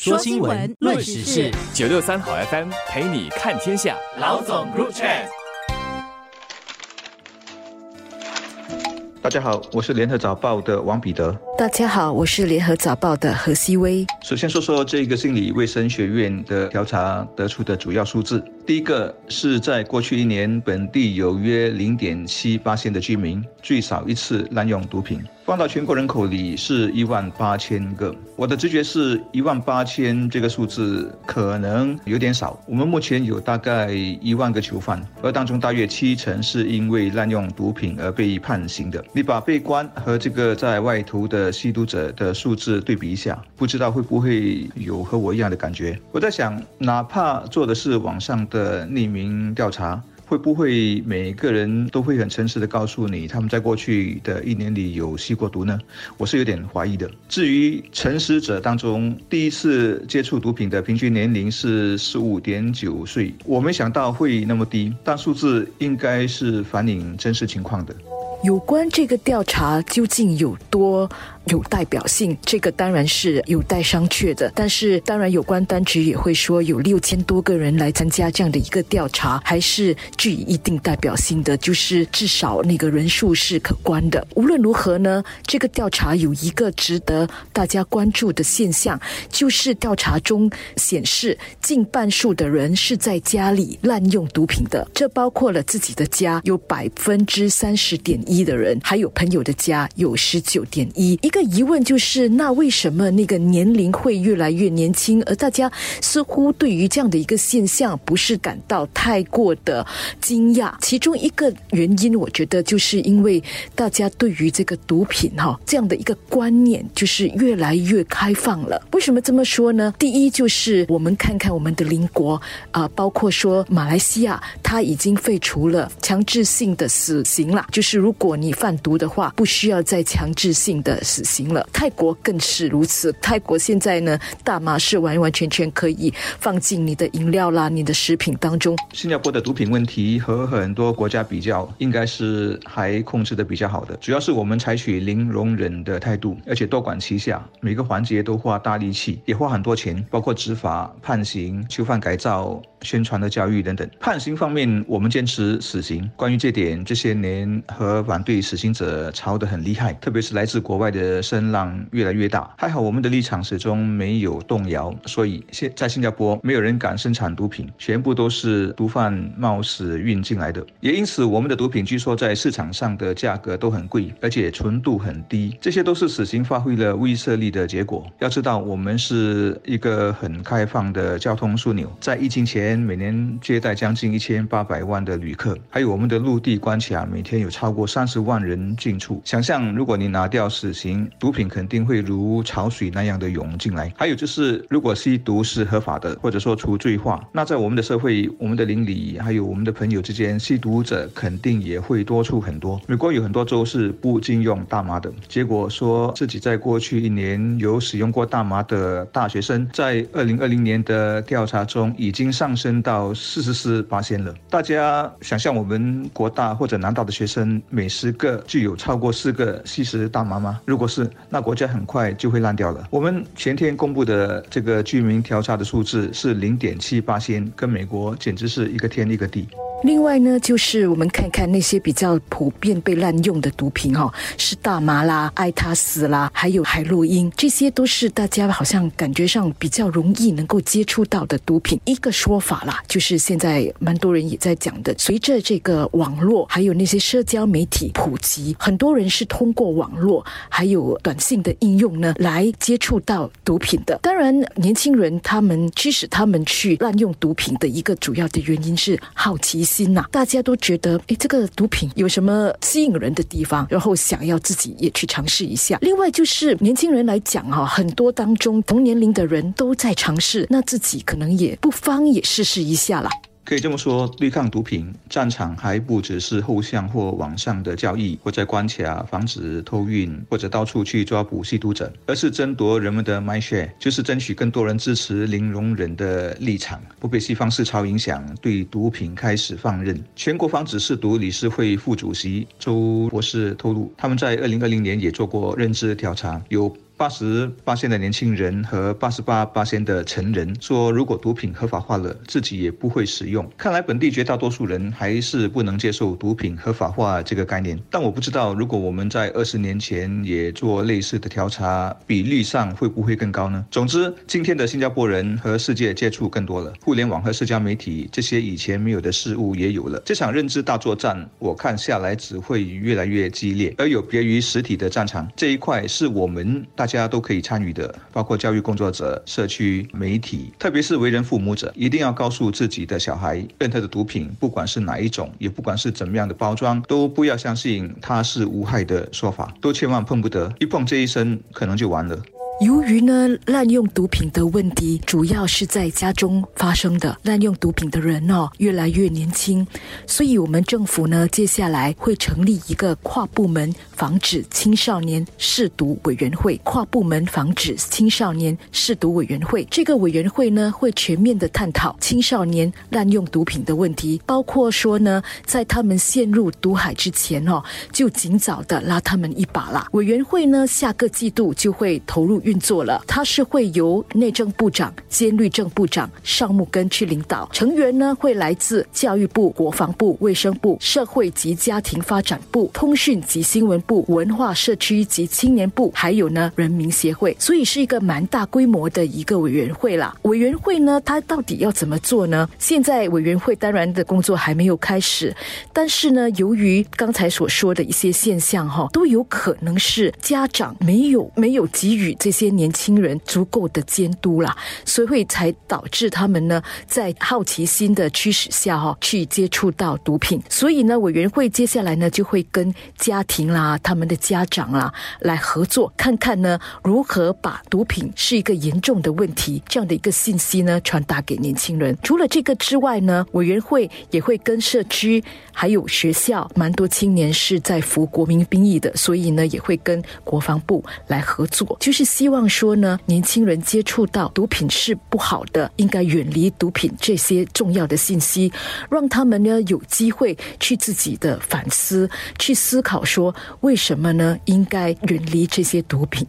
说新闻，论时事，九六三好 FM 陪你看天下。老总入场。大家好，我是联合早报的王彼得。大家好，我是联合早报的何希薇。首先说说这个心理卫生学院的调查得出的主要数字。第一个是在过去一年，本地有约零点七八线的居民最少一次滥用毒品。放到全国人口里是一万八千个，我的直觉是一万八千这个数字可能有点少。我们目前有大概一万个囚犯，而当中大约七成是因为滥用毒品而被判刑的。你把被关和这个在外头的吸毒者的数字对比一下，不知道会不会有和我一样的感觉？我在想，哪怕做的是网上的的匿名调查。会不会每个人都会很诚实的告诉你，他们在过去的一年里有吸过毒呢？我是有点怀疑的。至于诚实者当中，第一次接触毒品的平均年龄是十五点九岁，我没想到会那么低，但数字应该是反映真实情况的。有关这个调查究竟有多？有代表性，这个当然是有待商榷的。但是，当然有关当局也会说，有六千多个人来参加这样的一个调查，还是具一定代表性的，就是至少那个人数是可观的。无论如何呢，这个调查有一个值得大家关注的现象，就是调查中显示，近半数的人是在家里滥用毒品的。这包括了自己的家，有百分之三十点一的人，还有朋友的家，有十九点一一个。疑问就是，那为什么那个年龄会越来越年轻？而大家似乎对于这样的一个现象，不是感到太过的惊讶。其中一个原因，我觉得就是因为大家对于这个毒品哈这样的一个观念，就是越来越开放了。为什么这么说呢？第一，就是我们看看我们的邻国啊，包括说马来西亚，它已经废除了强制性的死刑了，就是如如果你贩毒的话，不需要再强制性的死。刑了，泰国更是如此。泰国现在呢，大麻是完完全全可以放进你的饮料啦、你的食品当中。新加坡的毒品问题和很多国家比较，应该是还控制的比较好的。主要是我们采取零容忍的态度，而且多管齐下，每个环节都花大力气，也花很多钱，包括执法、判刑、囚犯改造。宣传的教育等等，判刑方面，我们坚持死刑。关于这点，这些年和反对死刑者吵得很厉害，特别是来自国外的声浪越来越大。还好我们的立场始终没有动摇，所以现在新加坡没有人敢生产毒品，全部都是毒贩冒死运进来的。也因此，我们的毒品据说在市场上的价格都很贵，而且纯度很低。这些都是死刑发挥了威慑力的结果。要知道，我们是一个很开放的交通枢纽，在疫情前。每年接待将近一千八百万的旅客，还有我们的陆地关卡，每天有超过三十万人进出。想象，如果你拿掉死刑，毒品肯定会如潮水那样的涌进来。还有就是，如果吸毒是合法的，或者说除罪化，那在我们的社会、我们的邻里，还有我们的朋友之间，吸毒者肯定也会多出很多。美国有很多州是不禁用大麻的，结果说自己在过去一年有使用过大麻的大学生，在二零二零年的调查中已经上。升到四十四八仙了。大家想象我们国大或者南大的学生每十个就有超过四个吸食大麻吗？如果是，那国家很快就会烂掉了。我们前天公布的这个居民调查的数字是零点七八仙，跟美国简直是一个天一个地。另外呢，就是我们看看那些比较普遍被滥用的毒品哈，是大麻啦、艾他斯啦，还有海洛因，这些都是大家好像感觉上比较容易能够接触到的毒品。一个说法啦，就是现在蛮多人也在讲的，随着这个网络还有那些社交媒体普及，很多人是通过网络还有短信的应用呢来接触到毒品的。当然，年轻人他们驱使他们去滥用毒品的一个主要的原因是好奇。心呐，大家都觉得，哎，这个毒品有什么吸引人的地方，然后想要自己也去尝试一下。另外就是年轻人来讲哈，很多当中同年龄的人都在尝试，那自己可能也不妨也试试一下啦。可以这么说，对抗毒品战场还不只是后巷或网上的交易，或在关卡防止偷运，或者到处去抓捕吸毒者，而是争夺人们的 my share，就是争取更多人支持零容忍的立场，不被西方思潮影响，对毒品开始放任。全国防止试毒理事会副主席周博士透露，他们在二零二零年也做过认知调查，有。八十八线的年轻人和八十八八线的成人说，如果毒品合法化了，自己也不会使用。看来本地绝大多数人还是不能接受毒品合法化这个概念。但我不知道，如果我们在二十年前也做类似的调查，比例上会不会更高呢？总之，今天的新加坡人和世界接触更多了，互联网和社交媒体这些以前没有的事物也有了。这场认知大作战，我看下来只会越来越激烈。而有别于实体的战场，这一块是我们大家都可以参与的，包括教育工作者、社区媒体，特别是为人父母者，一定要告诉自己的小孩，任何的毒品，不管是哪一种，也不管是怎么样的包装，都不要相信它是无害的说法，都千万碰不得，一碰这一生可能就完了。由于呢，滥用毒品的问题主要是在家中发生的，滥用毒品的人哦越来越年轻，所以我们政府呢接下来会成立一个跨部门防止青少年试毒委员会。跨部门防止青少年试毒委员会这个委员会呢会全面的探讨青少年滥用毒品的问题，包括说呢，在他们陷入毒海之前哦，就尽早的拉他们一把啦。委员会呢下个季度就会投入。运作了，它是会由内政部长兼律政部长尚木根去领导，成员呢会来自教育部、国防部、卫生部、社会及家庭发展部、通讯及新闻部、文化社区及青年部，还有呢人民协会，所以是一个蛮大规模的一个委员会啦。委员会呢，它到底要怎么做呢？现在委员会当然的工作还没有开始，但是呢，由于刚才所说的一些现象哈，都有可能是家长没有没有给予这。些年轻人足够的监督啦，所以会才导致他们呢在好奇心的驱使下哈去接触到毒品。所以呢，委员会接下来呢就会跟家庭啦、他们的家长啦来合作，看看呢如何把毒品是一个严重的问题这样的一个信息呢传达给年轻人。除了这个之外呢，委员会也会跟社区还有学校，蛮多青年是在服国民兵役的，所以呢也会跟国防部来合作，就是希。希望说呢，年轻人接触到毒品是不好的，应该远离毒品这些重要的信息，让他们呢有机会去自己的反思，去思考说为什么呢应该远离这些毒品。